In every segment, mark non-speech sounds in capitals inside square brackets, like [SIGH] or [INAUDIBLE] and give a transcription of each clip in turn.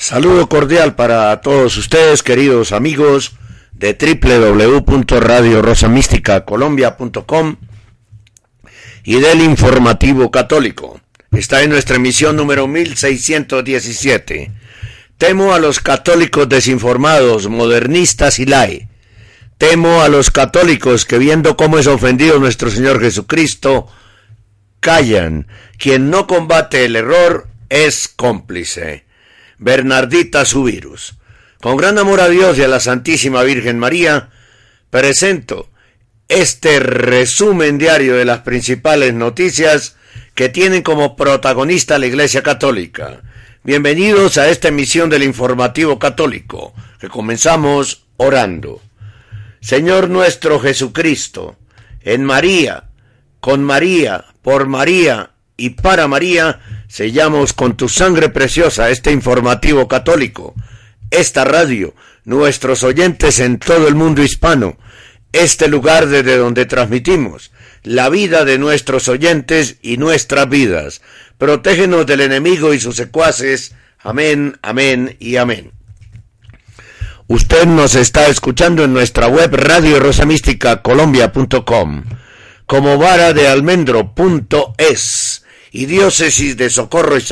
Saludo cordial para todos ustedes, queridos amigos de www.radiorosamísticacolombia.com y del Informativo Católico. Está en nuestra emisión número 1617. Temo a los católicos desinformados, modernistas y lai. Temo a los católicos que viendo cómo es ofendido nuestro Señor Jesucristo, callan. Quien no combate el error es cómplice. Bernardita Subirus. Con gran amor a Dios y a la Santísima Virgen María, presento este resumen diario de las principales noticias que tienen como protagonista la Iglesia Católica. Bienvenidos a esta emisión del Informativo Católico, que comenzamos orando. Señor nuestro Jesucristo, en María, con María, por María y para María, sellamos con tu sangre preciosa este informativo católico, esta radio, nuestros oyentes en todo el mundo hispano, este lugar desde donde transmitimos la vida de nuestros oyentes y nuestras vidas. Protégenos del enemigo y sus secuaces. Amén, amén y amén. Usted nos está escuchando en nuestra web radio colombia.com como vara de almendro.es y de socorro y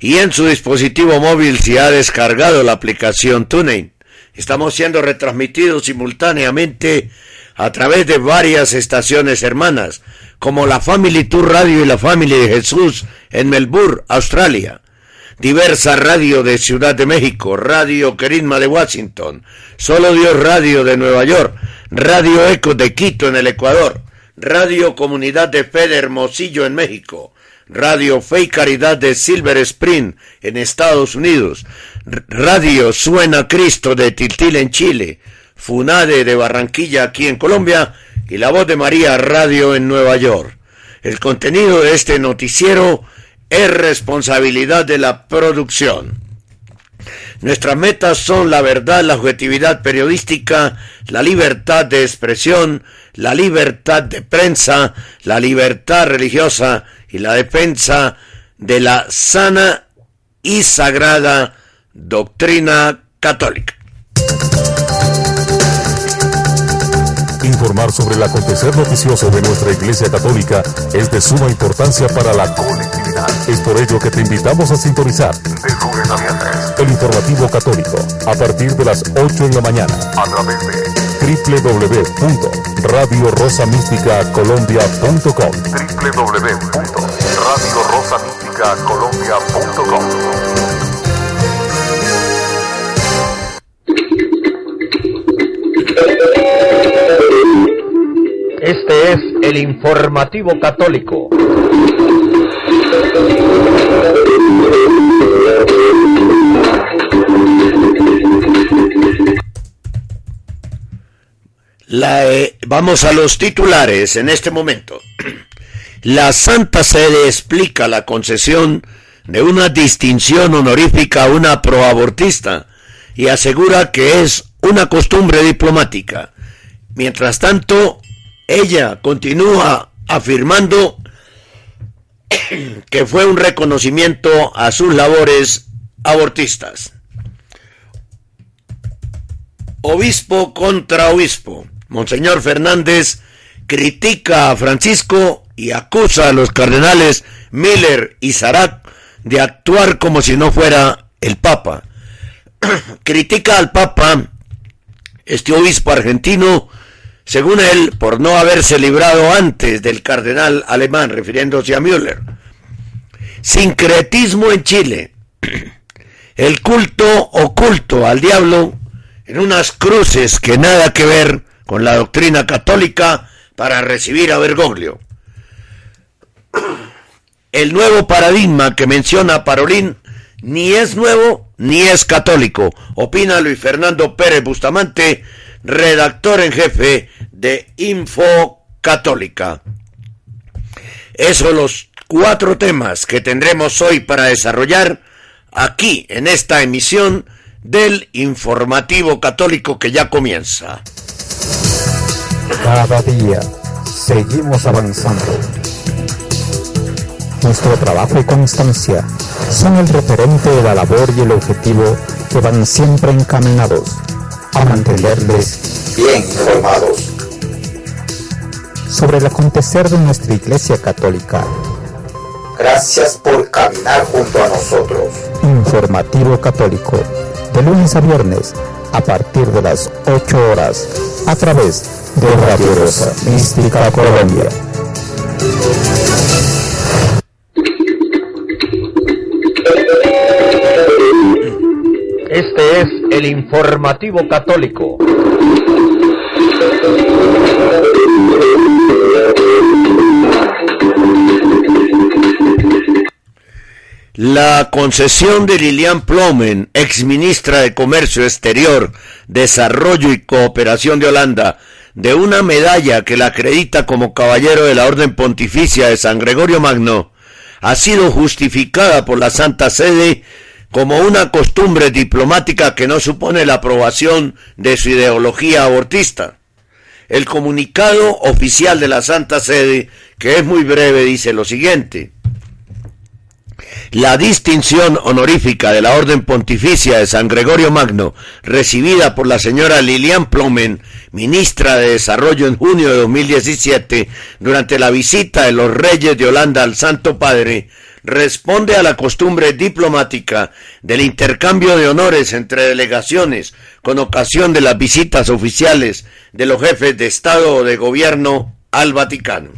Y en su dispositivo móvil si ha descargado la aplicación TuneIn. Estamos siendo retransmitidos simultáneamente a través de varias estaciones hermanas, como la Family Tour Radio y la Family de Jesús en Melbourne, Australia. Diversa Radio de Ciudad de México, Radio Querisma de Washington, Solo Dios Radio de Nueva York, Radio Eco de Quito en el Ecuador, Radio Comunidad de Fe de Hermosillo en México, Radio Fe y Caridad de Silver Spring en Estados Unidos, Radio Suena Cristo de Tiltil en Chile, Funade de Barranquilla aquí en Colombia y La Voz de María Radio en Nueva York. El contenido de este noticiero es responsabilidad de la producción. Nuestras metas son la verdad, la objetividad periodística, la libertad de expresión, la libertad de prensa, la libertad religiosa y la defensa de la sana y sagrada doctrina católica. Informar sobre el acontecer noticioso de nuestra Iglesia Católica es de suma importancia para la colectividad. Es por ello que te invitamos a sintonizar el informativo católico a partir de las 8 en la mañana. A través de www.radiorosamísticacolombia.com www.radiorosamísticacolombia.com Este es el informativo católico. Eh, vamos a los titulares en este momento. [CLEARS THROAT] La Santa Sede explica la concesión de una distinción honorífica a una proabortista y asegura que es una costumbre diplomática. Mientras tanto, ella continúa afirmando [CLEARS THROAT] que fue un reconocimiento a sus labores abortistas. Obispo contra obispo. Monseñor Fernández critica a Francisco y acusa a los cardenales Miller y Sarat de actuar como si no fuera el Papa. [CLEARS THROAT] critica al Papa, este obispo argentino, según él, por no haberse librado antes del cardenal alemán, refiriéndose a Müller. Sincretismo en Chile. [CLEARS THROAT] El culto oculto al diablo en unas cruces que nada que ver con la doctrina católica para recibir a Bergoglio. El nuevo paradigma que menciona Parolín ni es nuevo ni es católico. Opina Luis Fernando Pérez Bustamante, redactor en jefe de Info Católica. Esos los cuatro temas que tendremos hoy para desarrollar aquí en esta emisión del informativo católico que ya comienza. Cada día seguimos avanzando. Nuestro trabajo y constancia son el referente de la labor y el objetivo que van siempre encaminados a mantenerles bien informados sobre el acontecer de nuestra Iglesia Católica. Gracias por caminar junto a nosotros. Informativo Católico, de lunes a viernes, a partir de las 8 horas, a través de Radio Rosa Mística Colombia. Este es el informativo católico. La concesión de Lilian Plomen, ex ministra de Comercio Exterior, Desarrollo y Cooperación de Holanda, de una medalla que la acredita como caballero de la Orden Pontificia de San Gregorio Magno, ha sido justificada por la Santa Sede como una costumbre diplomática que no supone la aprobación de su ideología abortista. El comunicado oficial de la Santa Sede, que es muy breve, dice lo siguiente. La distinción honorífica de la Orden Pontificia de San Gregorio Magno, recibida por la señora Lilian Plomen, ministra de Desarrollo en junio de 2017, durante la visita de los reyes de Holanda al Santo Padre, responde a la costumbre diplomática del intercambio de honores entre delegaciones con ocasión de las visitas oficiales de los jefes de Estado o de Gobierno al Vaticano.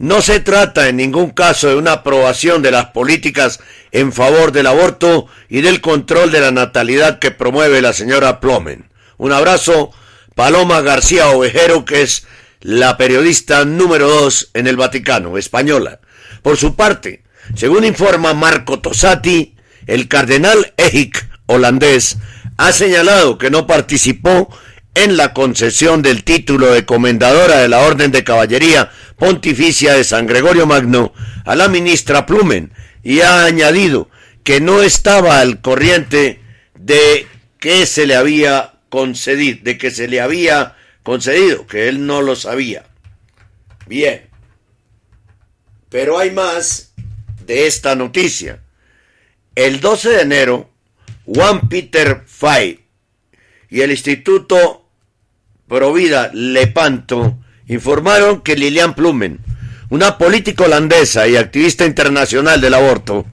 No se trata en ningún caso de una aprobación de las políticas en favor del aborto y del control de la natalidad que promueve la señora Plomen. Un abrazo, Paloma García Ovejero, que es la periodista número dos en el Vaticano, española. Por su parte, según informa Marco Tosati, el cardenal Ejic, holandés, ha señalado que no participó en la concesión del título de comendadora de la Orden de Caballería Pontificia de San Gregorio Magno a la ministra Plumen y ha añadido que no estaba al corriente de que se le había concedido, de que se le había concedido, que él no lo sabía. Bien. Pero hay más de esta noticia. El 12 de enero, Juan Peter Fay y el Instituto Provida Lepanto informaron que Lilian Plumen, una política holandesa y activista internacional del aborto,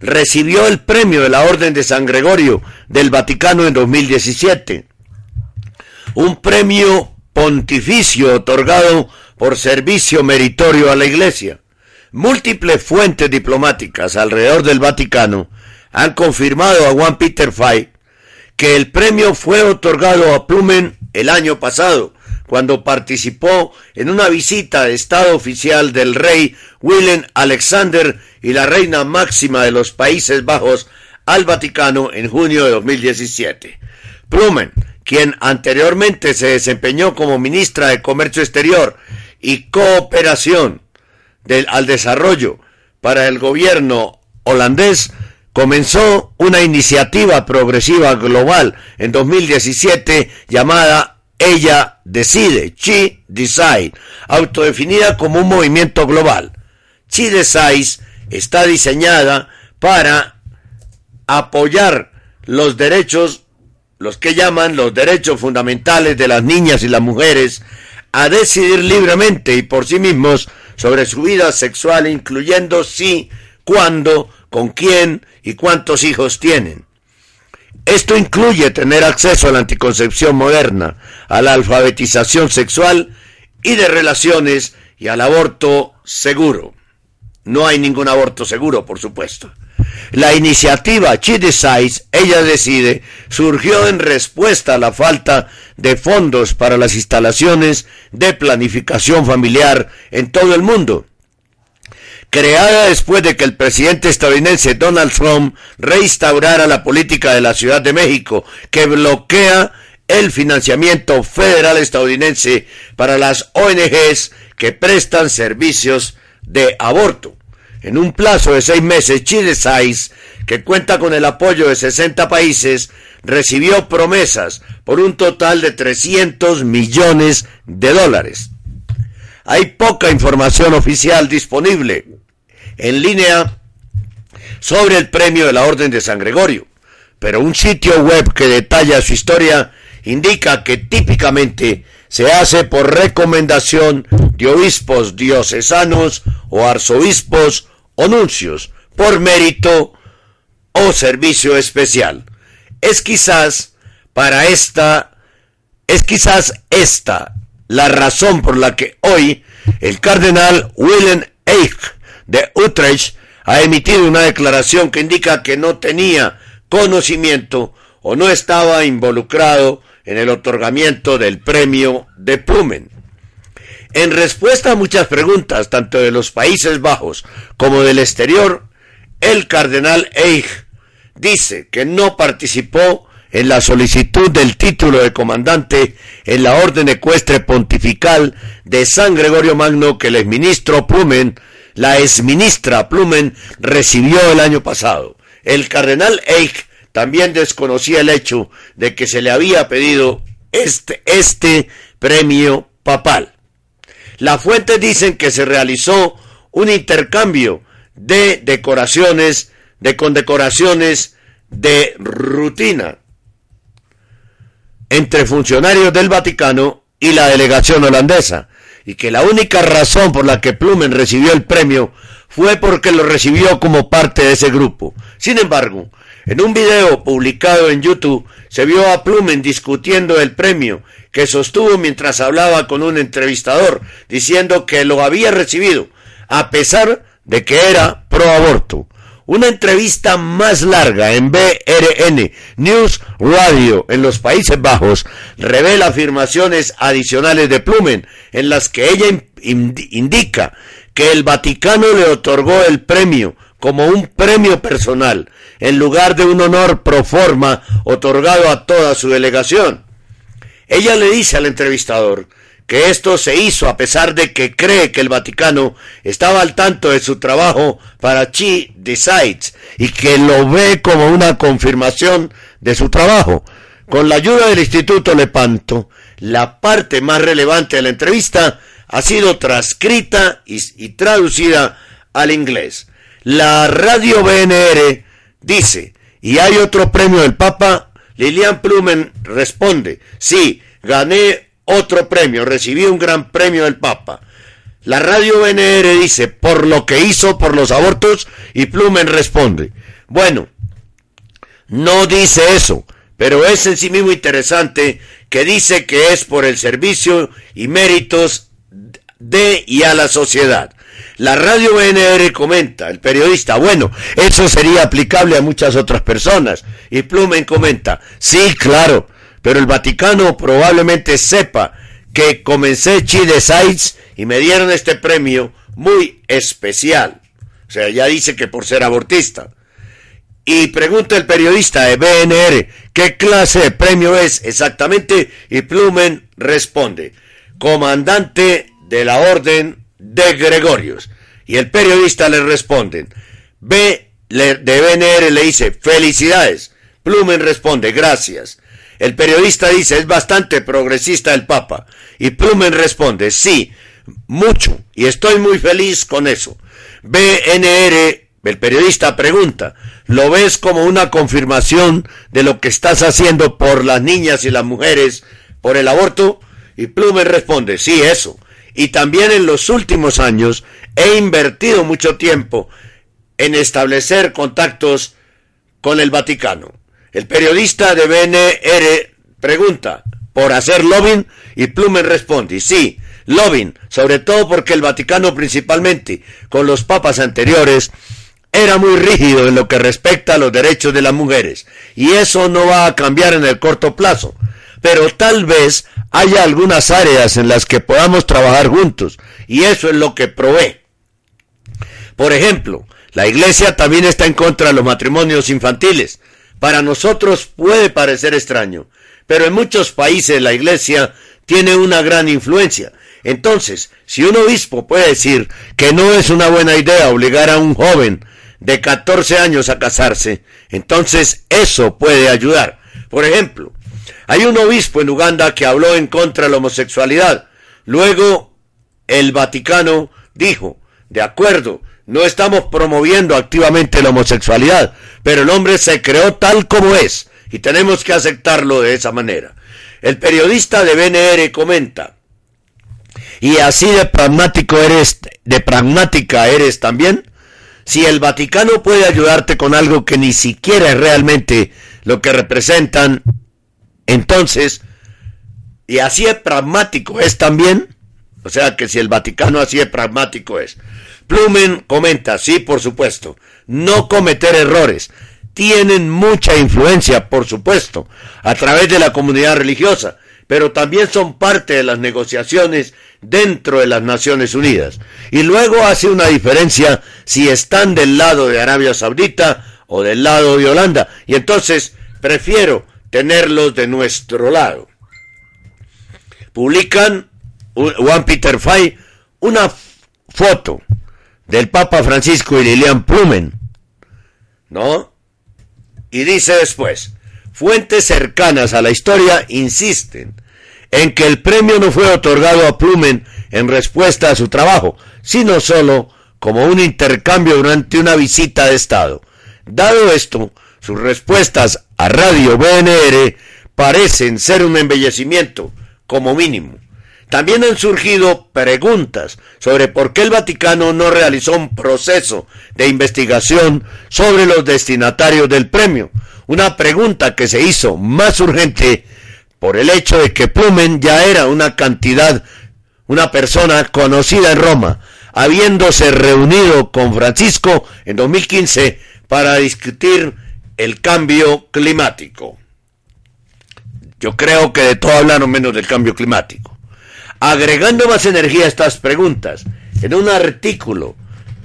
recibió el premio de la Orden de San Gregorio del Vaticano en 2017. Un premio pontificio otorgado por servicio meritorio a la Iglesia. Múltiples fuentes diplomáticas alrededor del Vaticano han confirmado a Juan Peter Fay que el premio fue otorgado a Plumen el año pasado, cuando participó en una visita de Estado oficial del rey Willem Alexander y la reina máxima de los Países Bajos al Vaticano en junio de 2017. Plumen, quien anteriormente se desempeñó como ministra de Comercio Exterior y Cooperación al Desarrollo para el gobierno holandés, comenzó una iniciativa progresiva global en 2017 llamada ella decide, She Decide, autodefinida como un movimiento global. She Decides está diseñada para apoyar los derechos, los que llaman los derechos fundamentales de las niñas y las mujeres a decidir libremente y por sí mismos sobre su vida sexual, incluyendo si, cuándo, con quién y cuántos hijos tienen. Esto incluye tener acceso a la anticoncepción moderna, a la alfabetización sexual y de relaciones y al aborto seguro. No hay ningún aborto seguro, por supuesto. La iniciativa She Decides, ella decide, surgió en respuesta a la falta de fondos para las instalaciones de planificación familiar en todo el mundo creada después de que el presidente estadounidense Donald Trump reinstaurara la política de la Ciudad de México que bloquea el financiamiento federal estadounidense para las ONGs que prestan servicios de aborto. En un plazo de seis meses, Chile Size, que cuenta con el apoyo de 60 países, recibió promesas por un total de 300 millones de dólares. Hay poca información oficial disponible en línea sobre el premio de la Orden de San Gregorio, pero un sitio web que detalla su historia indica que típicamente se hace por recomendación de obispos diocesanos o arzobispos o nuncios, por mérito o servicio especial. Es quizás para esta, es quizás esta la razón por la que hoy el cardenal Willem Eich de Utrecht ha emitido una declaración que indica que no tenía conocimiento o no estaba involucrado en el otorgamiento del premio de Plumen. En respuesta a muchas preguntas, tanto de los Países Bajos como del exterior, el cardenal Eich dice que no participó en la solicitud del título de comandante en la orden ecuestre pontifical de San Gregorio Magno que el exministro Plumen la exministra Plumen recibió el año pasado. El cardenal Eich también desconocía el hecho de que se le había pedido este, este premio papal. Las fuentes dicen que se realizó un intercambio de decoraciones, de condecoraciones de rutina entre funcionarios del Vaticano y la delegación holandesa, y que la única razón por la que Plumen recibió el premio fue porque lo recibió como parte de ese grupo. Sin embargo, en un video publicado en YouTube se vio a Plumen discutiendo el premio que sostuvo mientras hablaba con un entrevistador, diciendo que lo había recibido, a pesar de que era pro aborto. Una entrevista más larga en BRN News Radio en los Países Bajos revela afirmaciones adicionales de Plumen en las que ella indica que el Vaticano le otorgó el premio como un premio personal en lugar de un honor pro forma otorgado a toda su delegación. Ella le dice al entrevistador que esto se hizo a pesar de que cree que el Vaticano estaba al tanto de su trabajo para Chi Decides y que lo ve como una confirmación de su trabajo. Con la ayuda del Instituto Lepanto, la parte más relevante de la entrevista ha sido transcrita y, y traducida al inglés. La radio BNR dice, ¿y hay otro premio del Papa? Lilian Plumen responde, sí, gané otro premio, recibí un gran premio del Papa. La radio BNR dice, por lo que hizo por los abortos, y Plumen responde, bueno, no dice eso, pero es en sí mismo interesante que dice que es por el servicio y méritos de y a la sociedad. La radio BNR comenta, el periodista, bueno, eso sería aplicable a muchas otras personas. Y Plumen comenta, sí, claro, pero el Vaticano probablemente sepa que comencé Chile Sites y me dieron este premio muy especial. O sea, ya dice que por ser abortista. Y pregunta el periodista de BNR, ¿qué clase de premio es exactamente? Y Plumen responde, comandante de la Orden de Gregorios. Y el periodista le responde, B de BNR le dice, felicidades. Plumen responde, gracias. El periodista dice, es bastante progresista el Papa. Y Plumen responde, sí, mucho, y estoy muy feliz con eso. BNR, el periodista pregunta, ¿lo ves como una confirmación de lo que estás haciendo por las niñas y las mujeres por el aborto? Y Plumen responde, sí, eso. Y también en los últimos años he invertido mucho tiempo en establecer contactos con el Vaticano. El periodista de BNR pregunta por hacer lobbying y Plumen responde, sí, lobbying, sobre todo porque el Vaticano principalmente con los papas anteriores era muy rígido en lo que respecta a los derechos de las mujeres y eso no va a cambiar en el corto plazo. Pero tal vez haya algunas áreas en las que podamos trabajar juntos y eso es lo que provee. Por ejemplo, la Iglesia también está en contra de los matrimonios infantiles. Para nosotros puede parecer extraño, pero en muchos países la Iglesia tiene una gran influencia. Entonces, si un obispo puede decir que no es una buena idea obligar a un joven de 14 años a casarse, entonces eso puede ayudar. Por ejemplo, hay un obispo en Uganda que habló en contra de la homosexualidad. Luego, el Vaticano dijo, de acuerdo, no estamos promoviendo activamente la homosexualidad, pero el hombre se creó tal como es y tenemos que aceptarlo de esa manera. El periodista de BNR comenta, y así de pragmático eres, de pragmática eres también. Si el Vaticano puede ayudarte con algo que ni siquiera es realmente lo que representan, entonces, y así de pragmático es también, o sea que si el Vaticano así de pragmático es. Plumen comenta, sí, por supuesto, no cometer errores. Tienen mucha influencia, por supuesto, a través de la comunidad religiosa, pero también son parte de las negociaciones dentro de las Naciones Unidas. Y luego hace una diferencia si están del lado de Arabia Saudita o del lado de Holanda. Y entonces prefiero tenerlos de nuestro lado. Publican Juan Peter Fay una foto del Papa Francisco y Lilian Plumen, ¿no? Y dice después, Fuentes cercanas a la historia insisten en que el premio no fue otorgado a Plumen en respuesta a su trabajo, sino solo como un intercambio durante una visita de Estado. Dado esto, sus respuestas a Radio BNR parecen ser un embellecimiento, como mínimo. También han surgido preguntas sobre por qué el Vaticano no realizó un proceso de investigación sobre los destinatarios del premio, una pregunta que se hizo más urgente por el hecho de que Plumen ya era una cantidad, una persona conocida en Roma, habiéndose reunido con Francisco en 2015 para discutir el cambio climático. Yo creo que de todo hablaron menos del cambio climático. Agregando más energía a estas preguntas, en un artículo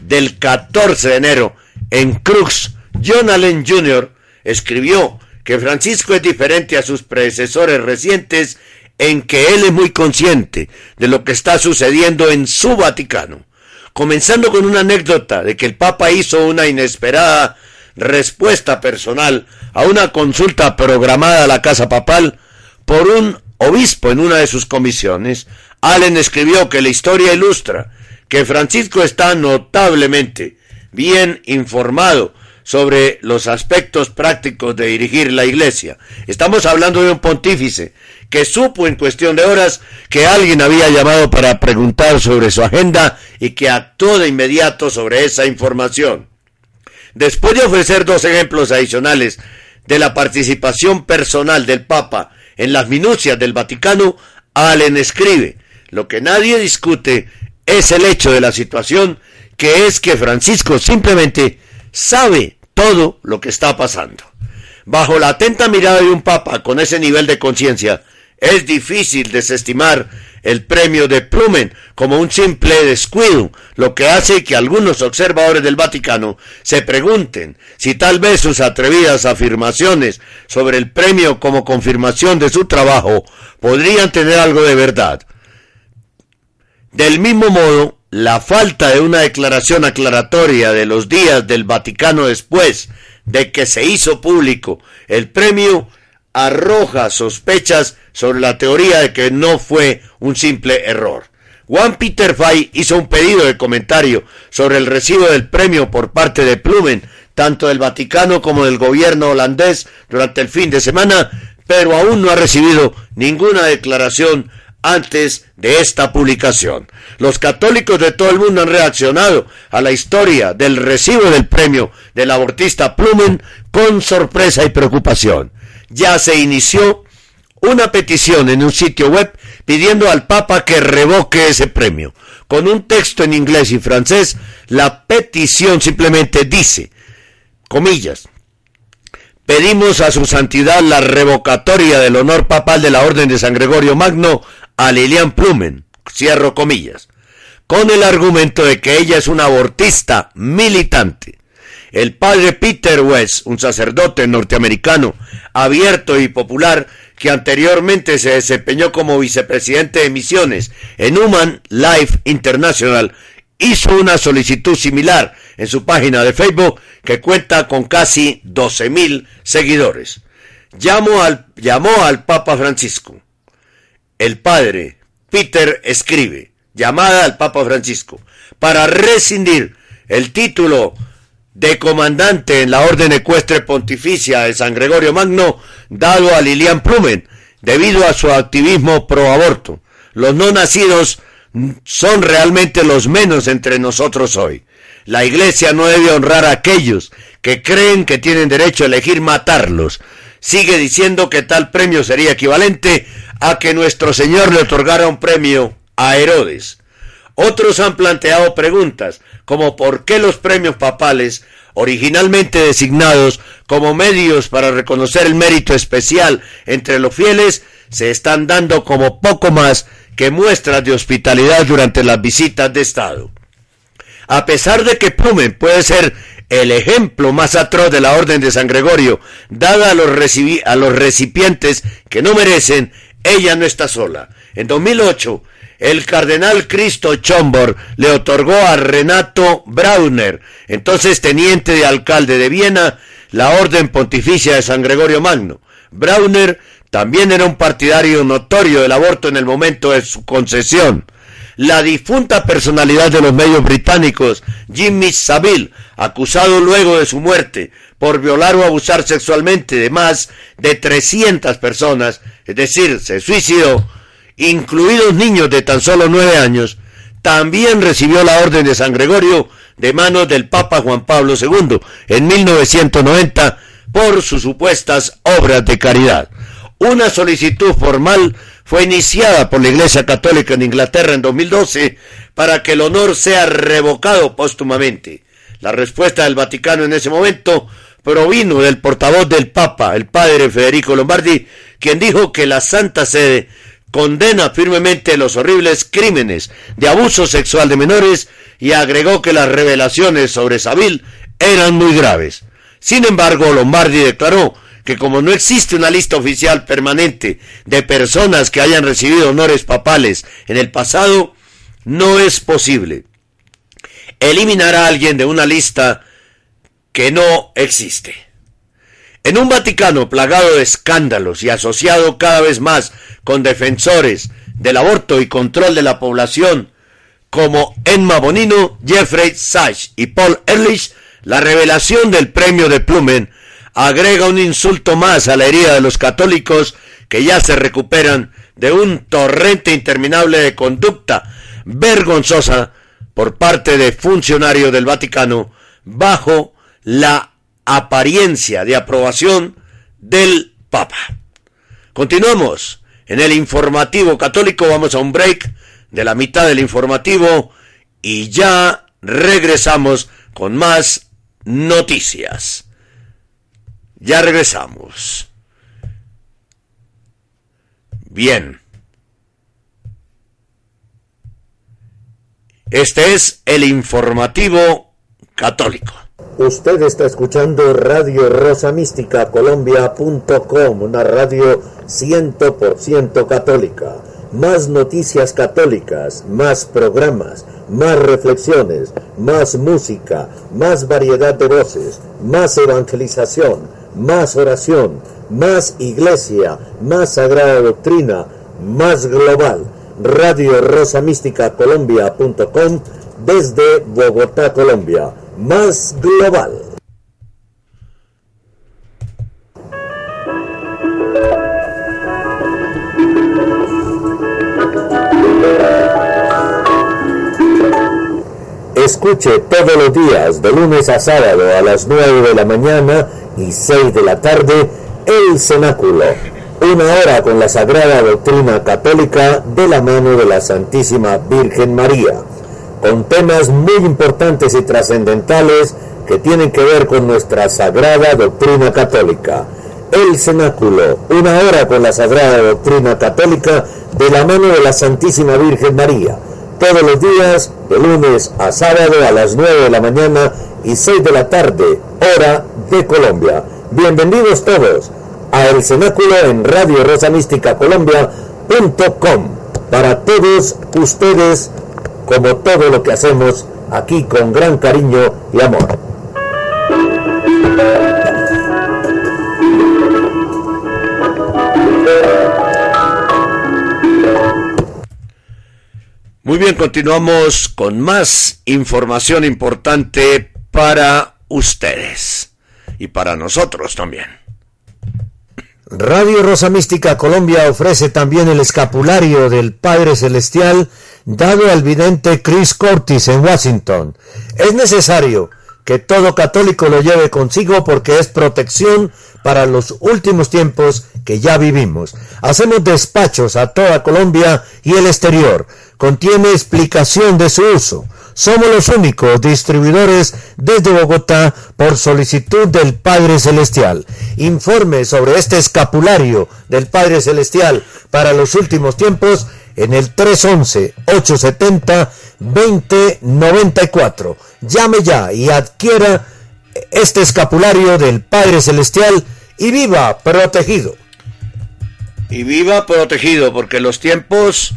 del 14 de enero en Crux, John Allen Jr escribió que Francisco es diferente a sus predecesores recientes en que él es muy consciente de lo que está sucediendo en su Vaticano, comenzando con una anécdota de que el Papa hizo una inesperada respuesta personal a una consulta programada a la Casa Papal por un obispo en una de sus comisiones, Allen escribió que la historia ilustra que Francisco está notablemente bien informado sobre los aspectos prácticos de dirigir la iglesia. Estamos hablando de un pontífice que supo en cuestión de horas que alguien había llamado para preguntar sobre su agenda y que actuó de inmediato sobre esa información. Después de ofrecer dos ejemplos adicionales de la participación personal del Papa en las minucias del Vaticano, Allen escribe, lo que nadie discute es el hecho de la situación, que es que Francisco simplemente sabe todo lo que está pasando. Bajo la atenta mirada de un papa con ese nivel de conciencia, es difícil desestimar el premio de Plumen como un simple descuido, lo que hace que algunos observadores del Vaticano se pregunten si tal vez sus atrevidas afirmaciones sobre el premio como confirmación de su trabajo podrían tener algo de verdad. Del mismo modo, la falta de una declaración aclaratoria de los días del Vaticano después de que se hizo público el premio arroja sospechas sobre la teoría de que no fue un simple error. Juan Peter Fay hizo un pedido de comentario sobre el recibo del premio por parte de Plumen, tanto del Vaticano como del gobierno holandés durante el fin de semana, pero aún no ha recibido ninguna declaración antes de esta publicación. Los católicos de todo el mundo han reaccionado a la historia del recibo del premio del abortista Plumen con sorpresa y preocupación. Ya se inició una petición en un sitio web pidiendo al Papa que revoque ese premio. Con un texto en inglés y francés, la petición simplemente dice, comillas, pedimos a su santidad la revocatoria del honor papal de la Orden de San Gregorio Magno a Lilian Plumen, cierro comillas. con el argumento de que ella es una abortista militante. El padre Peter West, un sacerdote norteamericano abierto y popular que anteriormente se desempeñó como vicepresidente de misiones en Human Life International, hizo una solicitud similar en su página de Facebook que cuenta con casi 12.000 seguidores. Llamó al, llamó al Papa Francisco. El padre Peter escribe, llamada al Papa Francisco, para rescindir el título de comandante en la Orden Ecuestre Pontificia de San Gregorio Magno dado a Lilian Plumen debido a su activismo pro aborto. Los no nacidos son realmente los menos entre nosotros hoy. La Iglesia no debe honrar a aquellos que creen que tienen derecho a elegir matarlos. Sigue diciendo que tal premio sería equivalente a que nuestro Señor le otorgara un premio a Herodes. Otros han planteado preguntas como por qué los premios papales, originalmente designados como medios para reconocer el mérito especial entre los fieles, se están dando como poco más que muestras de hospitalidad durante las visitas de Estado. A pesar de que Plumen puede ser el ejemplo más atroz de la Orden de San Gregorio, dada a los, a los recipientes que no merecen, ella no está sola. En 2008, el cardenal Cristo Chombor le otorgó a Renato Brauner, entonces teniente de alcalde de Viena, la Orden Pontificia de San Gregorio Magno. Brauner también era un partidario notorio del aborto en el momento de su concesión. La difunta personalidad de los medios británicos, Jimmy Savile, acusado luego de su muerte por violar o abusar sexualmente de más de 300 personas, es decir, se suicidó, incluidos niños de tan solo nueve años, también recibió la Orden de San Gregorio de manos del Papa Juan Pablo II en 1990 por sus supuestas obras de caridad. Una solicitud formal fue iniciada por la Iglesia Católica en Inglaterra en 2012 para que el honor sea revocado póstumamente. La respuesta del Vaticano en ese momento provino del portavoz del Papa, el padre Federico Lombardi, quien dijo que la Santa Sede condena firmemente los horribles crímenes de abuso sexual de menores y agregó que las revelaciones sobre Sabil eran muy graves. Sin embargo, Lombardi declaró que como no existe una lista oficial permanente de personas que hayan recibido honores papales en el pasado, no es posible eliminar a alguien de una lista que no existe. En un Vaticano plagado de escándalos y asociado cada vez más con defensores del aborto y control de la población como Emma Bonino, Jeffrey Sachs y Paul Ehrlich, la revelación del premio de Plumen agrega un insulto más a la herida de los católicos que ya se recuperan de un torrente interminable de conducta vergonzosa por parte de funcionarios del Vaticano bajo la apariencia de aprobación del Papa. Continuamos en el informativo católico, vamos a un break de la mitad del informativo y ya regresamos con más noticias. Ya regresamos. Bien. Este es el informativo católico. Usted está escuchando Radio Rosa Mística Colombia.com, una radio 100% católica. Más noticias católicas, más programas, más reflexiones, más música, más variedad de voces, más evangelización, más oración, más iglesia, más sagrada doctrina, más global. Radio Rosa Mística Colombia.com desde Bogotá, Colombia. Más global. Escuche todos los días, de lunes a sábado a las 9 de la mañana y 6 de la tarde, el Cenáculo. Una hora con la sagrada doctrina católica de la mano de la Santísima Virgen María, con temas muy importantes y trascendentales que tienen que ver con nuestra sagrada doctrina católica. El Cenáculo, una hora con la sagrada doctrina católica de la mano de la Santísima Virgen María todos los días, de lunes a sábado a las 9 de la mañana y 6 de la tarde, hora de Colombia. Bienvenidos todos a El Cenáculo en Radio Rosa Mística Colombia.com. Para todos ustedes, como todo lo que hacemos aquí con gran cariño y amor. Muy bien, continuamos con más información importante para ustedes y para nosotros también. Radio Rosa Mística Colombia ofrece también el escapulario del Padre Celestial dado al vidente Chris Curtis en Washington. Es necesario que todo católico lo lleve consigo porque es protección para los últimos tiempos que ya vivimos. Hacemos despachos a toda Colombia y el exterior. Contiene explicación de su uso. Somos los únicos distribuidores desde Bogotá por solicitud del Padre Celestial. Informe sobre este escapulario del Padre Celestial para los últimos tiempos en el 311-870-2094. Llame ya y adquiera este escapulario del Padre Celestial y viva protegido. Y viva protegido porque los tiempos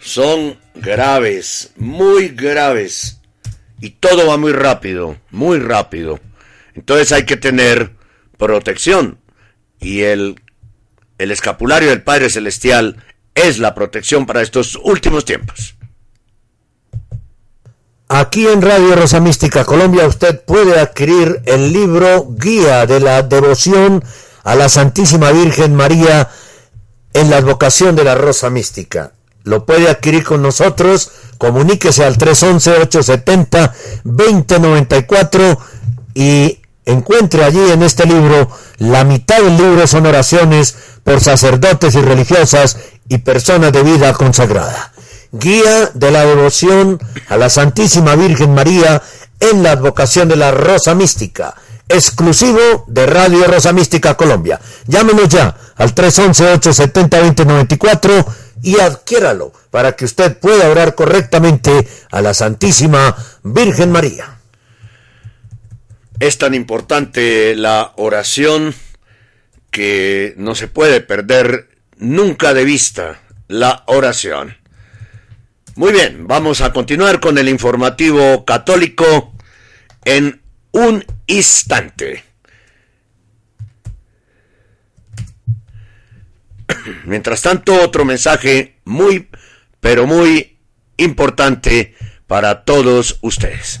son graves, muy graves. Y todo va muy rápido, muy rápido. Entonces hay que tener protección. Y el, el escapulario del Padre Celestial es la protección para estos últimos tiempos. Aquí en Radio Rosa Mística Colombia usted puede adquirir el libro Guía de la Devoción a la Santísima Virgen María en la advocación de la Rosa Mística. Lo puede adquirir con nosotros, comuníquese al 311-870-2094 y encuentre allí en este libro, la mitad del libro son oraciones por sacerdotes y religiosas y personas de vida consagrada. Guía de la devoción a la Santísima Virgen María en la advocación de la Rosa Mística, exclusivo de Radio Rosa Mística Colombia. Llámenos ya al 311-870-2094 y adquiéralo para que usted pueda orar correctamente a la Santísima Virgen María. Es tan importante la oración que no se puede perder nunca de vista la oración. Muy bien, vamos a continuar con el informativo católico en un instante. [CLEARS THROAT] Mientras tanto, otro mensaje muy, pero muy importante para todos ustedes.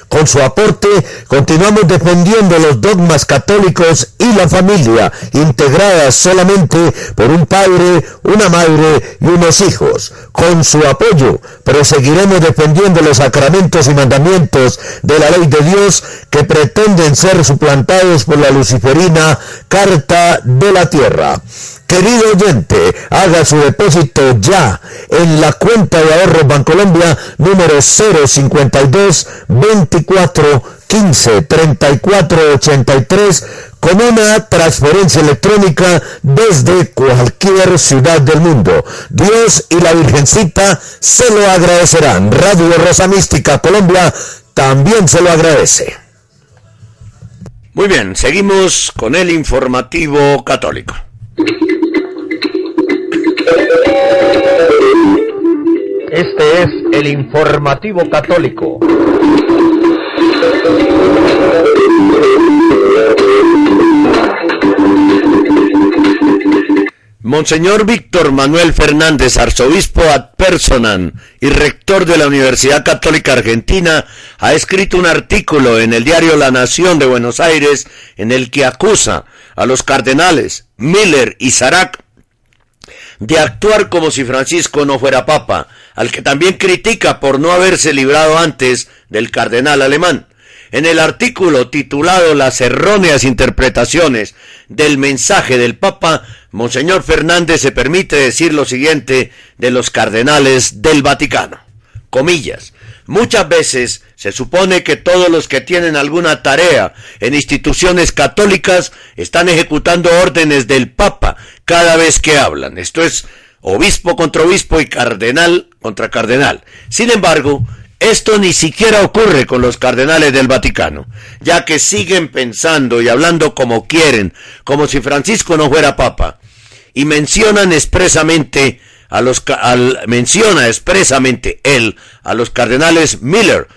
con su aporte continuamos defendiendo los dogmas católicos y la familia, integrada solamente por un padre, una madre y unos hijos. Con su apoyo proseguiremos defendiendo los sacramentos y mandamientos de la ley de Dios que pretenden ser suplantados por la luciferina Carta de la Tierra. Querido oyente, haga su depósito ya en la cuenta de ahorros Bancolombia número 052 24 15 34 83 con una transferencia electrónica desde cualquier ciudad del mundo. Dios y la Virgencita se lo agradecerán. Radio Rosa Mística Colombia también se lo agradece. Muy bien, seguimos con el informativo católico. Este es el informativo católico. Monseñor Víctor Manuel Fernández, arzobispo ad personam y rector de la Universidad Católica Argentina, ha escrito un artículo en el diario La Nación de Buenos Aires en el que acusa a los cardenales Miller y Sarac de actuar como si Francisco no fuera papa, al que también critica por no haberse librado antes del cardenal alemán. En el artículo titulado Las erróneas interpretaciones del mensaje del Papa, Monseñor Fernández se permite decir lo siguiente de los cardenales del Vaticano. Comillas. Muchas veces se supone que todos los que tienen alguna tarea en instituciones católicas están ejecutando órdenes del Papa cada vez que hablan. Esto es obispo contra obispo y cardenal contra cardenal. Sin embargo, esto ni siquiera ocurre con los cardenales del Vaticano, ya que siguen pensando y hablando como quieren, como si Francisco no fuera papa, y mencionan expresamente a los al, menciona expresamente él a los cardenales Miller,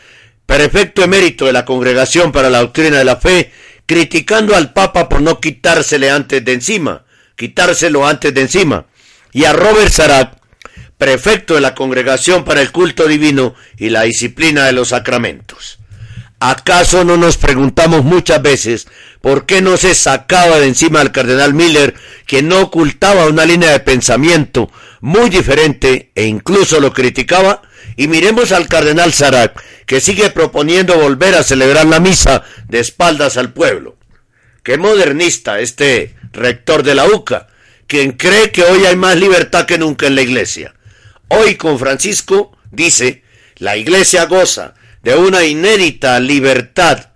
prefecto emérito de la Congregación para la Doctrina de la Fe, criticando al Papa por no quitársele antes de encima, quitárselo antes de encima, y a Robert Sarat, prefecto de la Congregación para el Culto Divino y la Disciplina de los Sacramentos. ¿Acaso no nos preguntamos muchas veces por qué no se sacaba de encima al cardenal Miller, que no ocultaba una línea de pensamiento muy diferente e incluso lo criticaba? Y miremos al cardenal Sarat, que sigue proponiendo volver a celebrar la misa de espaldas al pueblo. Qué modernista este rector de la UCA, quien cree que hoy hay más libertad que nunca en la iglesia. Hoy con Francisco dice, la iglesia goza de una inédita libertad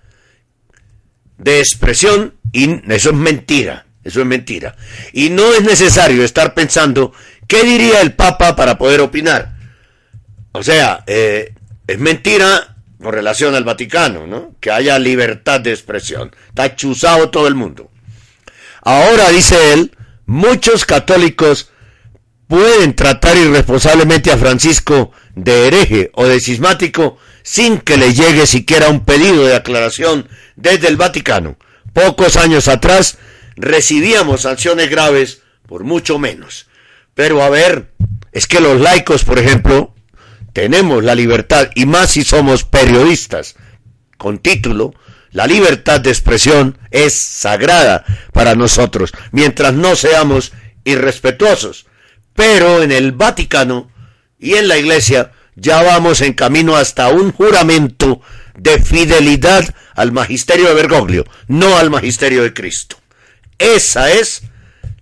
de expresión y eso es mentira, eso es mentira. Y no es necesario estar pensando qué diría el Papa para poder opinar. O sea, eh, es mentira con relación al Vaticano, ¿no? Que haya libertad de expresión. Está chuzado todo el mundo. Ahora, dice él, muchos católicos pueden tratar irresponsablemente a Francisco de hereje o de cismático sin que le llegue siquiera un pedido de aclaración desde el Vaticano. Pocos años atrás recibíamos sanciones graves por mucho menos. Pero a ver, es que los laicos, por ejemplo, tenemos la libertad, y más si somos periodistas, con título, la libertad de expresión es sagrada para nosotros, mientras no seamos irrespetuosos. Pero en el Vaticano y en la Iglesia ya vamos en camino hasta un juramento de fidelidad al magisterio de Bergoglio, no al magisterio de Cristo. Esa es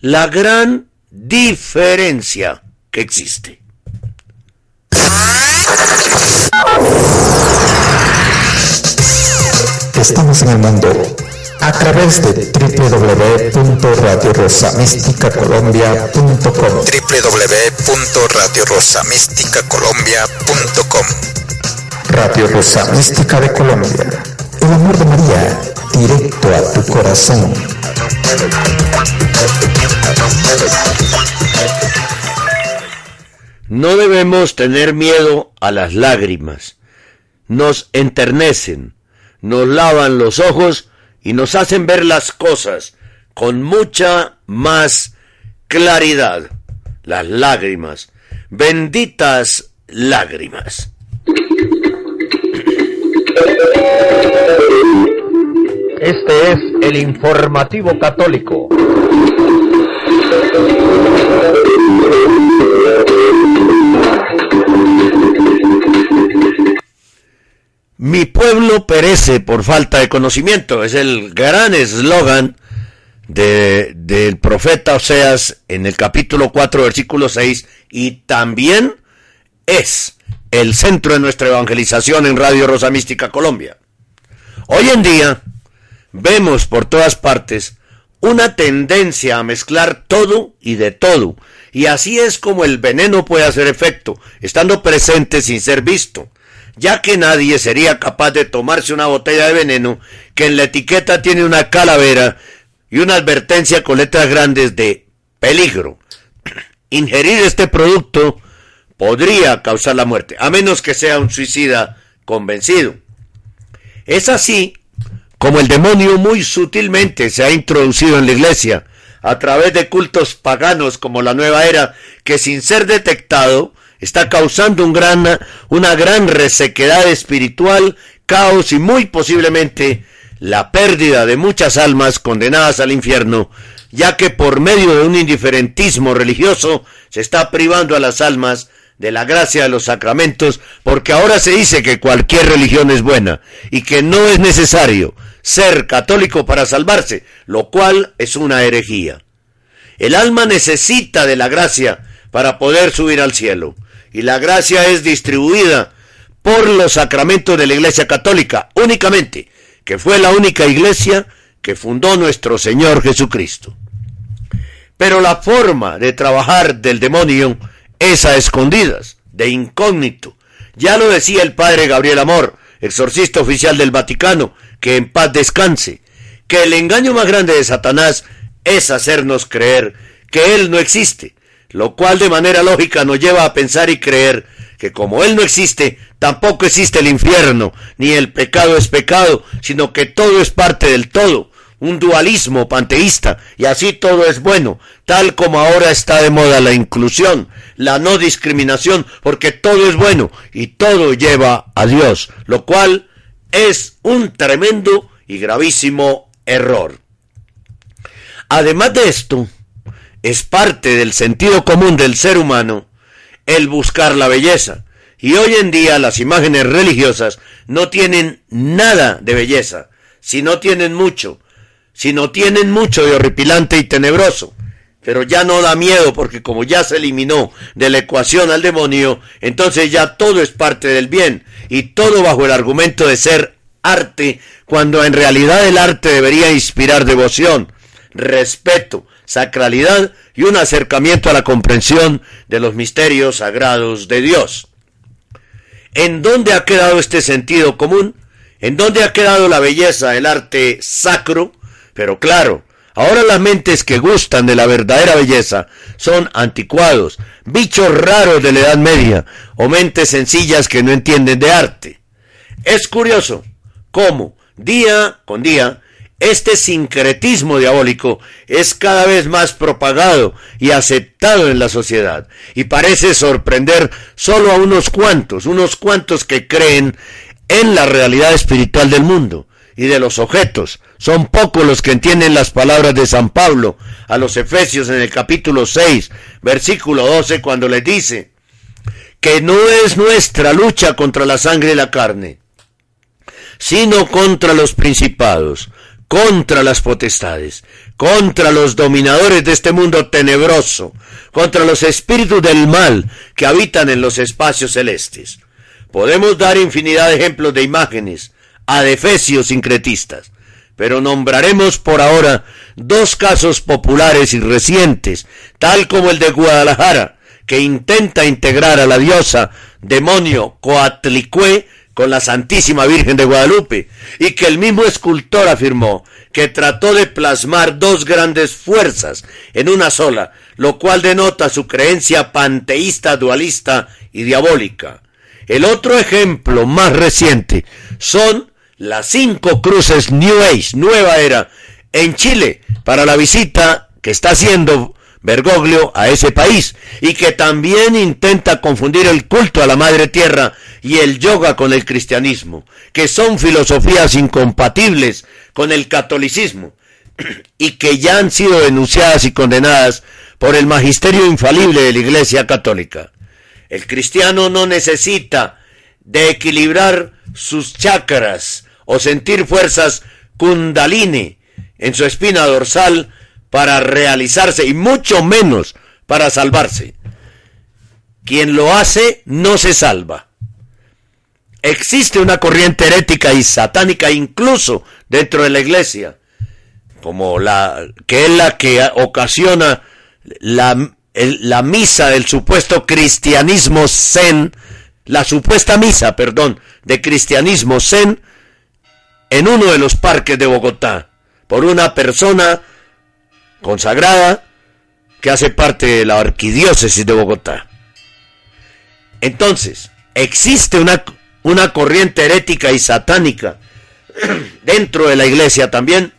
la gran diferencia que existe. Estamos en a través de www.radiorosamisticacolombia.com www.radiorosamisticacolombia.com Radio Rosa Mística de Colombia. El amor de María, directo a tu corazón. No debemos tener miedo a las lágrimas. Nos enternecen, nos lavan los ojos y nos hacen ver las cosas con mucha más claridad. Las lágrimas, benditas lágrimas. Este es el informativo católico. Perece por falta de conocimiento. Es el gran eslogan de, del profeta Oseas en el capítulo 4, versículo 6, y también es el centro de nuestra evangelización en Radio Rosa Mística Colombia. Hoy en día vemos por todas partes una tendencia a mezclar todo y de todo, y así es como el veneno puede hacer efecto, estando presente sin ser visto ya que nadie sería capaz de tomarse una botella de veneno que en la etiqueta tiene una calavera y una advertencia con letras grandes de peligro. [CLEARS THROAT] Ingerir este producto podría causar la muerte, a menos que sea un suicida convencido. Es así como el demonio muy sutilmente se ha introducido en la iglesia a través de cultos paganos como la nueva era, que sin ser detectado está causando una gran resequedad espiritual, caos y muy posiblemente la pérdida de muchas almas condenadas al infierno, ya que por medio de un indiferentismo religioso se está privando a las almas de la gracia de los sacramentos, porque ahora se dice que cualquier religión es buena y que no es necesario ser católico para salvarse, lo cual es una herejía. El alma necesita de la gracia para poder subir al cielo, y la gracia es distribuida por los sacramentos de la Iglesia Católica únicamente, que fue la única iglesia que fundó nuestro Señor Jesucristo. Pero la forma de trabajar del demonio es a escondidas, de incógnito. Ya lo decía el padre Gabriel Amor, exorcista oficial del Vaticano, que en paz descanse, que el engaño más grande de Satanás es hacernos creer que Él no existe, lo cual de manera lógica nos lleva a pensar y creer que como Él no existe, tampoco existe el infierno, ni el pecado es pecado, sino que todo es parte del todo, un dualismo panteísta, y así todo es bueno, tal como ahora está de moda la inclusión, la no discriminación, porque todo es bueno y todo lleva a Dios, lo cual es un tremendo y gravísimo error. Además de esto, es parte del sentido común del ser humano el buscar la belleza. Y hoy en día las imágenes religiosas no tienen nada de belleza, si no tienen mucho, si no tienen mucho de horripilante y tenebroso. Pero ya no da miedo porque como ya se eliminó de la ecuación al demonio, entonces ya todo es parte del bien y todo bajo el argumento de ser arte, cuando en realidad el arte debería inspirar devoción, respeto, sacralidad y un acercamiento a la comprensión de los misterios sagrados de Dios. ¿En dónde ha quedado este sentido común? ¿En dónde ha quedado la belleza, el arte sacro? Pero claro, ahora las mentes que gustan de la verdadera belleza son anticuados, bichos raros de la Edad Media o mentes sencillas que no entienden de arte. Es curioso cómo, día con día, este sincretismo diabólico es cada vez más propagado y aceptado en la sociedad y parece sorprender solo a unos cuantos, unos cuantos que creen en la realidad espiritual del mundo y de los objetos. Son pocos los que entienden las palabras de San Pablo a los Efesios en el capítulo 6, versículo 12, cuando les dice que no es nuestra lucha contra la sangre y la carne, sino contra los principados, contra las potestades, contra los dominadores de este mundo tenebroso, contra los espíritus del mal que habitan en los espacios celestes. Podemos dar infinidad de ejemplos de imágenes adefesios sincretistas, pero nombraremos por ahora dos casos populares y recientes, tal como el de Guadalajara, que intenta integrar a la diosa demonio Coatlicue con la Santísima Virgen de Guadalupe, y que el mismo escultor afirmó que trató de plasmar dos grandes fuerzas en una sola, lo cual denota su creencia panteísta, dualista y diabólica. El otro ejemplo más reciente son las cinco cruces New Age, nueva era, en Chile, para la visita que está haciendo Bergoglio a ese país y que también intenta confundir el culto a la Madre Tierra y el yoga con el cristianismo, que son filosofías incompatibles con el catolicismo [CLEARS THROAT] y que ya han sido denunciadas y condenadas por el magisterio infalible de la Iglesia Católica. El cristiano no necesita de equilibrar sus chakras o sentir fuerzas kundalini en su espina dorsal para realizarse y mucho menos para salvarse. Quien lo hace no se salva. Existe una corriente herética y satánica incluso dentro de la iglesia, como la que es la que ocasiona la, la misa del supuesto cristianismo zen, la supuesta misa, perdón, de cristianismo zen en uno de los parques de Bogotá por una persona consagrada que hace parte de la arquidiócesis de Bogotá. Entonces, existe una, una corriente herética y satánica dentro de la iglesia también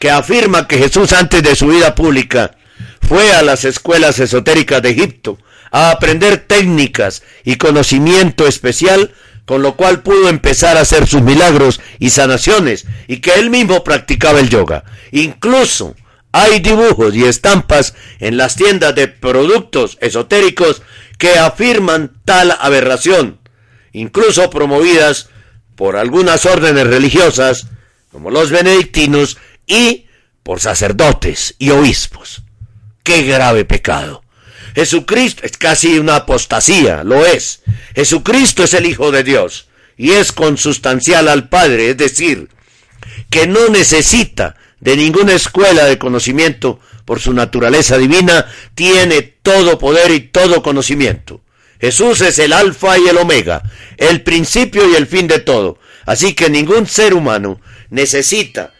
que afirma que Jesús antes de su vida pública fue a las escuelas esotéricas de Egipto a aprender técnicas y conocimiento especial con lo cual pudo empezar a hacer sus milagros y sanaciones, y que él mismo practicaba el yoga. Incluso hay dibujos y estampas en las tiendas de productos esotéricos que afirman tal aberración, incluso promovidas por algunas órdenes religiosas, como los benedictinos, y por sacerdotes y obispos. ¡Qué grave pecado! Jesucristo es casi una apostasía, lo es. Jesucristo es el Hijo de Dios y es consustancial al Padre, es decir, que no necesita de ninguna escuela de conocimiento por su naturaleza divina, tiene todo poder y todo conocimiento. Jesús es el alfa y el omega, el principio y el fin de todo. Así que ningún ser humano necesita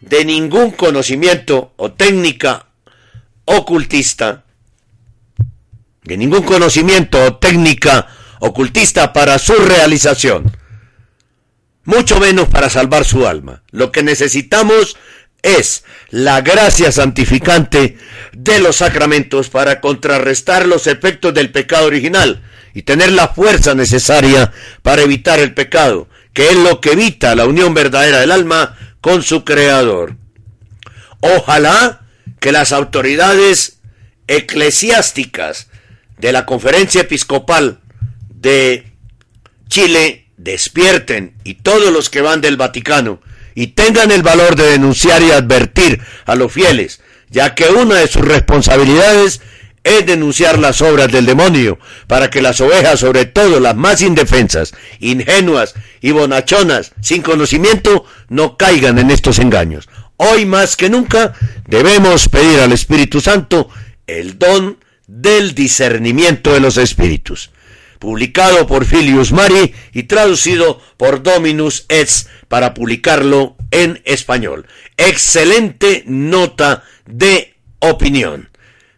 de ningún conocimiento o técnica ocultista, de ningún conocimiento o técnica ocultista para su realización, mucho menos para salvar su alma. Lo que necesitamos es la gracia santificante de los sacramentos para contrarrestar los efectos del pecado original y tener la fuerza necesaria para evitar el pecado, que es lo que evita la unión verdadera del alma con su creador. Ojalá que las autoridades eclesiásticas de la Conferencia Episcopal de Chile despierten y todos los que van del Vaticano y tengan el valor de denunciar y advertir a los fieles, ya que una de sus responsabilidades es denunciar las obras del demonio, para que las ovejas, sobre todo las más indefensas, ingenuas y bonachonas, sin conocimiento, no caigan en estos engaños. Hoy más que nunca debemos pedir al Espíritu Santo el don del discernimiento de los espíritus publicado por Filius Mari y traducido por Dominus Etz para publicarlo en español. Excelente nota de opinión.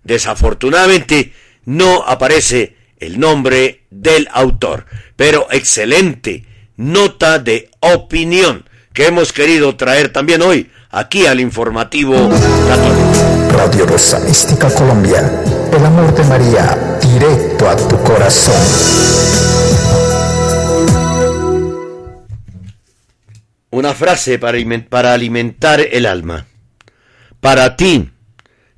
Desafortunadamente no aparece el nombre del autor, pero excelente nota de opinión que hemos querido traer también hoy aquí al informativo católico. Radio Rosa Mística Colombia, el amor de María directo a tu corazón. Una frase para, alimentar el alma. Para ti,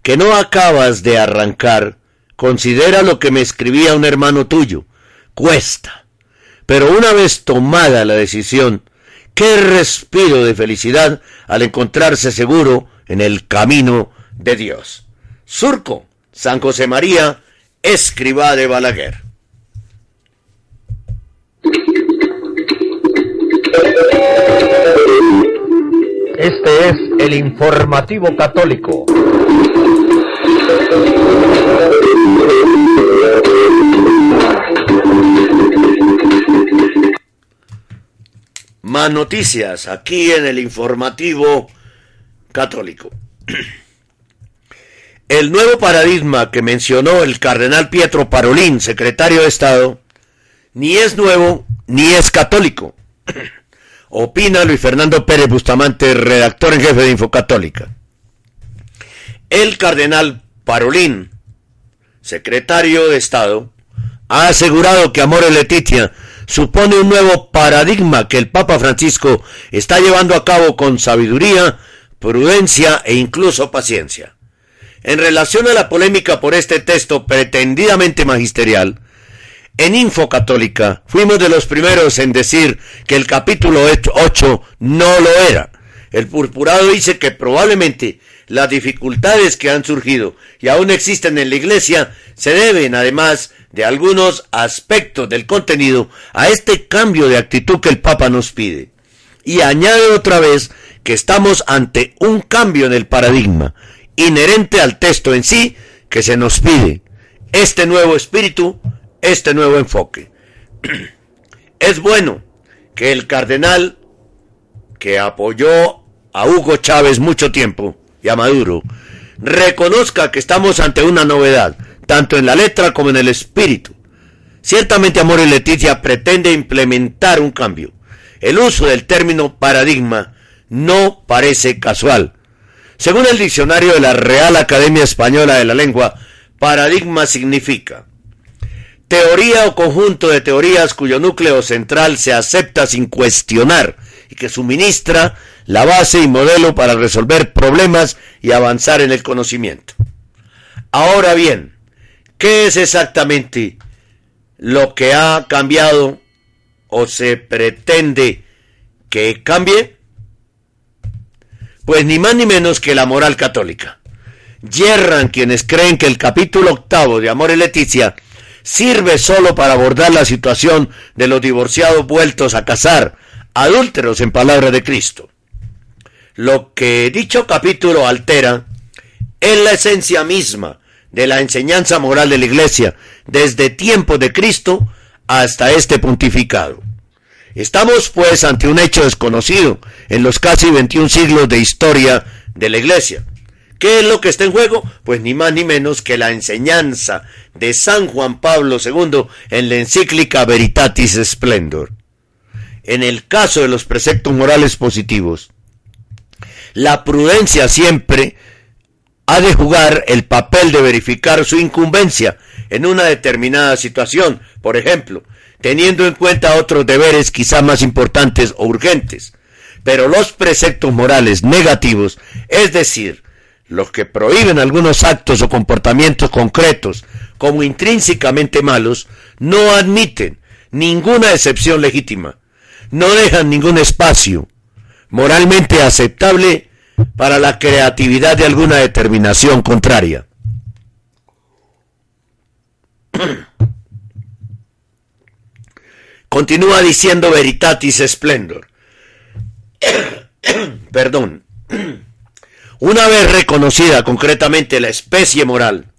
que no acabas de arrancar, considera lo que me escribía un hermano tuyo. Cuesta. Pero una vez tomada la decisión, qué respiro de felicidad al encontrarse seguro en el camino de Dios. Surco, San José María, escriba de Balaguer. Este es el informativo católico. Más noticias aquí en el informativo católico. [CLEARS THROAT] El nuevo paradigma que mencionó el cardenal Pietro Parolín, secretario de Estado, ni es nuevo ni es católico. [CLEARS THROAT] Opina Luis Fernando Pérez Bustamante, redactor en jefe de Infocatólica. El cardenal Parolín, secretario de Estado, ha asegurado que Amor y Leticia supone un nuevo paradigma que el Papa Francisco está llevando a cabo con sabiduría, prudencia e incluso paciencia. En relación a la polémica por este texto pretendidamente magisterial, en Info Católica fuimos de los primeros en decir que el capítulo 8 no lo era. El purpurado dice que probablemente las dificultades que han surgido y aún existen en la Iglesia se deben además de algunos aspectos del contenido a este cambio de actitud que el Papa nos pide. Y añade otra vez que estamos ante un cambio en el paradigma inherente al texto en sí que se nos pide. Este nuevo espíritu, este nuevo enfoque. [CLEARS THROAT] Es bueno que el cardenal que apoyó a Hugo Chávez mucho tiempo y a Maduro reconozca que estamos ante una novedad, tanto en la letra como en el espíritu. Ciertamente Amor y Leticia pretende implementar un cambio. El uso del término paradigma no parece casual según el diccionario de la Real Academia Española de la Lengua, paradigma significa teoría o conjunto de teorías cuyo núcleo central se acepta sin cuestionar y que suministra la base y modelo para resolver problemas y avanzar en el conocimiento. Ahora bien, ¿qué es exactamente lo que ha cambiado o se pretende que cambie? Pues ni más ni menos que la moral católica. Yerran quienes creen que el capítulo octavo de Amor y Leticia sirve solo para abordar la situación de los divorciados vueltos a casar, adúlteros en palabra de Cristo. Lo que dicho capítulo altera es la esencia misma de la enseñanza moral de la Iglesia desde tiempo de Cristo hasta este pontificado. Estamos pues ante un hecho desconocido en los casi 21 siglos de historia de la Iglesia. ¿Qué es lo que está en juego? Pues ni más ni menos que la enseñanza de San Juan Pablo II en la encíclica Veritatis Splendor. En el caso de los preceptos morales positivos, la prudencia siempre ha de jugar el papel de verificar su incumbencia en una determinada situación, por ejemplo, teniendo en cuenta otros deberes quizá más importantes o urgentes. Pero los preceptos morales negativos, es decir, los que prohíben algunos actos o comportamientos concretos como intrínsecamente malos, no admiten ninguna excepción legítima, no dejan ningún espacio moralmente aceptable para la creatividad de alguna determinación contraria. Continúa diciendo Veritatis Splendor. [COUGHS] Perdón. [COUGHS] Una vez reconocida concretamente la especie moral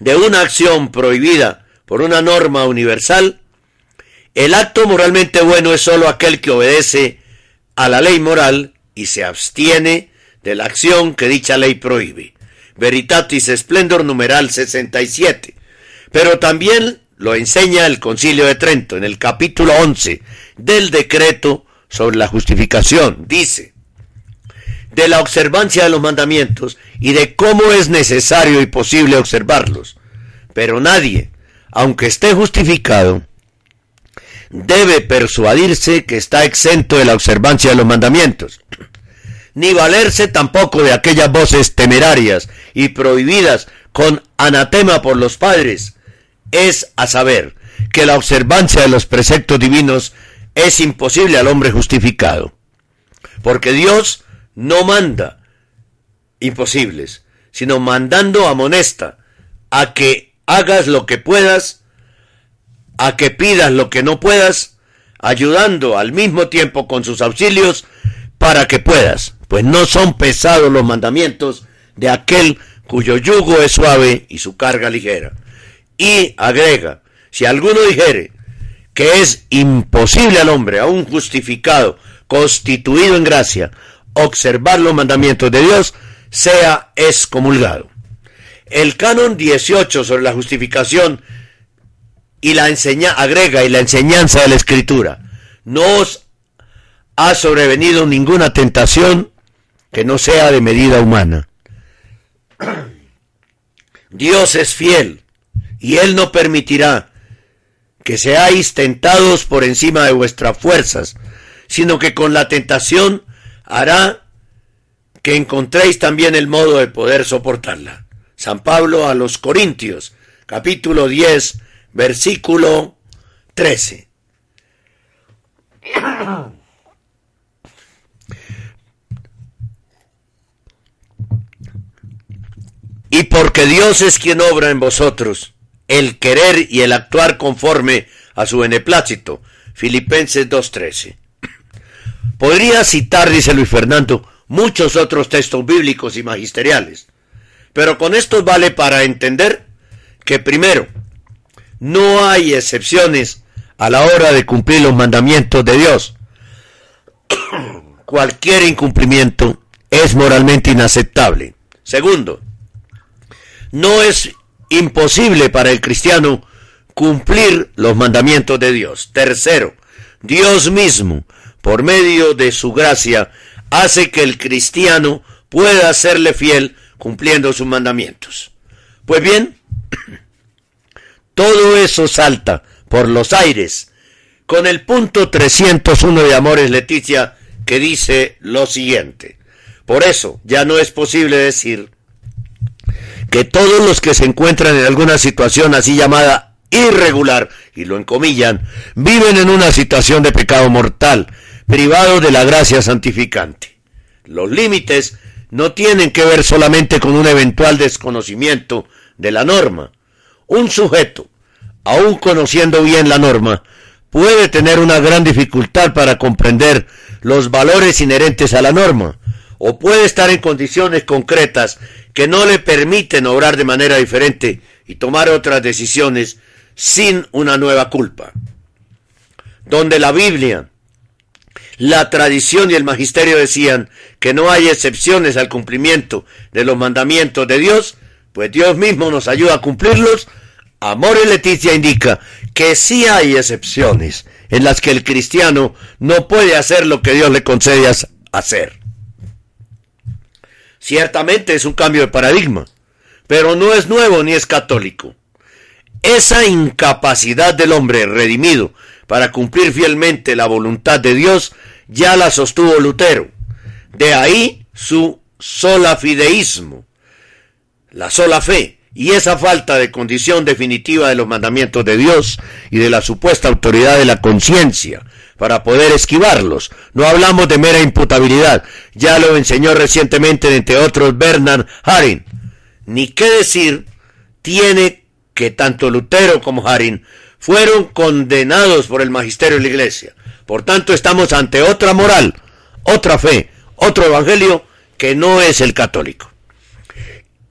de una acción prohibida por una norma universal, el acto moralmente bueno es sólo aquel que obedece a la ley moral y se abstiene de la acción que dicha ley prohíbe. Veritatis Splendor numeral 67. Pero también lo enseña el Concilio de Trento en el capítulo 11 del decreto sobre la justificación. Dice, de la observancia de los mandamientos y de cómo es necesario y posible observarlos. Pero nadie, aunque esté justificado, debe persuadirse que está exento de la observancia de los mandamientos, ni valerse tampoco de aquellas voces temerarias y prohibidas con anatema por los padres, es a saber que la observancia de los preceptos divinos es imposible al hombre justificado, porque Dios no manda imposibles, sino mandando amonesta a que hagas lo que puedas a que pidas lo que no puedas, ayudando al mismo tiempo con sus auxilios para que puedas, pues no son pesados los mandamientos de aquel cuyo yugo es suave y su carga ligera. Y agrega, si alguno dijere que es imposible al hombre, aún justificado, constituido en gracia, observar los mandamientos de Dios, sea excomulgado. El canon 18 sobre la justificación y la enseña, agrega y la enseñanza de la escritura. No os ha sobrevenido ninguna tentación que no sea de medida humana. Dios es fiel y Él no permitirá que seáis tentados por encima de vuestras fuerzas, sino que con la tentación hará que encontréis también el modo de poder soportarla. San Pablo a los Corintios, capítulo 10, versículo 13. Y porque Dios es quien obra en vosotros el querer y el actuar conforme a su beneplácito. Filipenses 2.13. Podría citar, dice Luis Fernando, muchos otros textos bíblicos y magisteriales, pero con estos vale para entender que primero, no hay excepciones a la hora de cumplir los mandamientos de Dios. Cualquier incumplimiento es moralmente inaceptable. Segundo, no es imposible para el cristiano cumplir los mandamientos de Dios. Tercero, Dios mismo, por medio de su gracia, hace que el cristiano pueda serle fiel cumpliendo sus mandamientos. Pues bien, [CLEARS THROAT] todo eso salta por los aires con el punto 301 de Amores Leticia que dice lo siguiente. Por eso ya no es posible decir que todos los que se encuentran en alguna situación así llamada irregular, y lo encomillan, viven en una situación de pecado mortal, privado de la gracia santificante. Los límites no tienen que ver solamente con un eventual desconocimiento de la norma. Un sujeto, aun conociendo bien la norma, puede tener una gran dificultad para comprender los valores inherentes a la norma, o puede estar en condiciones concretas que no le permiten obrar de manera diferente y tomar otras decisiones sin una nueva culpa. Donde la Biblia, la tradición y el magisterio decían que no hay excepciones al cumplimiento de los mandamientos de Dios, pues Dios mismo nos ayuda a cumplirlos, Amor y Leticia indica que sí hay excepciones en las que el cristiano no puede hacer lo que Dios le concede hacer. Ciertamente es un cambio de paradigma, pero no es nuevo ni es católico. Esa incapacidad del hombre redimido para cumplir fielmente la voluntad de Dios ya la sostuvo Lutero. De ahí su sola fideísmo, la sola fe, y esa falta de condición definitiva de los mandamientos de Dios y de la supuesta autoridad de la conciencia para poder esquivarlos. No hablamos de mera imputabilidad, ya lo enseñó recientemente entre otros Bernard Haring. Ni qué decir tiene que tanto Lutero como Haring fueron condenados por el magisterio de la iglesia. Por tanto, estamos ante otra moral, otra fe, otro evangelio que no es el católico.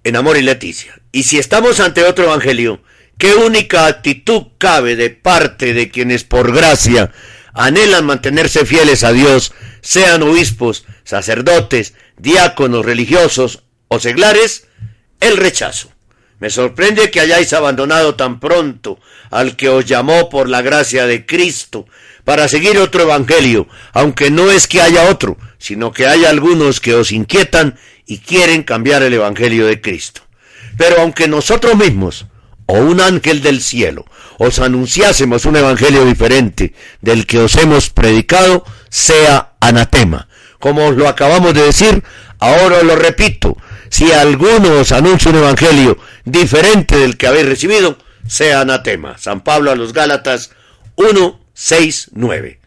En amor y Leticia. Y si estamos ante otro evangelio, ¿qué única actitud cabe de parte de quienes por gracia anhelan mantenerse fieles a Dios, sean obispos, sacerdotes, diáconos, religiosos o seglares? El rechazo. Me sorprende que hayáis abandonado tan pronto al que os llamó por la gracia de Cristo para seguir otro evangelio, aunque no es que haya otro, sino que hay algunos que os inquietan y quieren cambiar el evangelio de Cristo. Pero aunque nosotros mismos, o un ángel del cielo, os anunciásemos un evangelio diferente del que os hemos predicado, sea anatema. Como os lo acabamos de decir, ahora os lo repito, si alguno os anuncia un evangelio diferente del que habéis recibido, sea anatema. San Pablo a los Gálatas 1, 6, 9.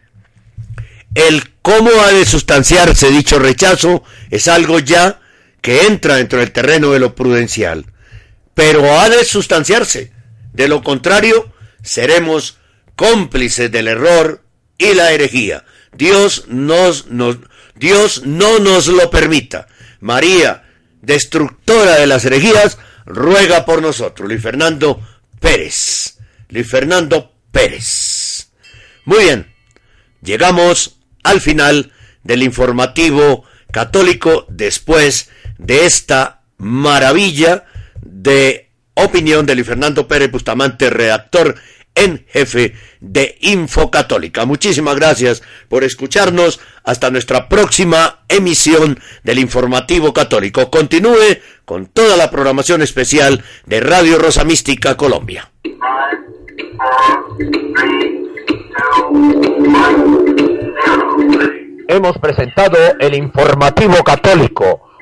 El cómo ha de sustanciarse dicho rechazo es algo ya que entra dentro del terreno de lo prudencial pero ha de sustanciarse. De lo contrario, seremos cómplices del error y la herejía. Dios, nos, Dios no nos lo permita. María, destructora de las herejías, ruega por nosotros. Luis Fernando Pérez. Luis Fernando Pérez. Muy bien, llegamos al final del informativo católico después de esta maravilla de opinión de Luis Fernando Pérez Bustamante, redactor en jefe de Info Católica. Muchísimas gracias por escucharnos. Hasta nuestra próxima emisión del Informativo Católico. Continúe con toda la programación especial de Radio Rosa Mística Colombia. Hemos presentado el Informativo Católico,